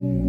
Mm-hmm.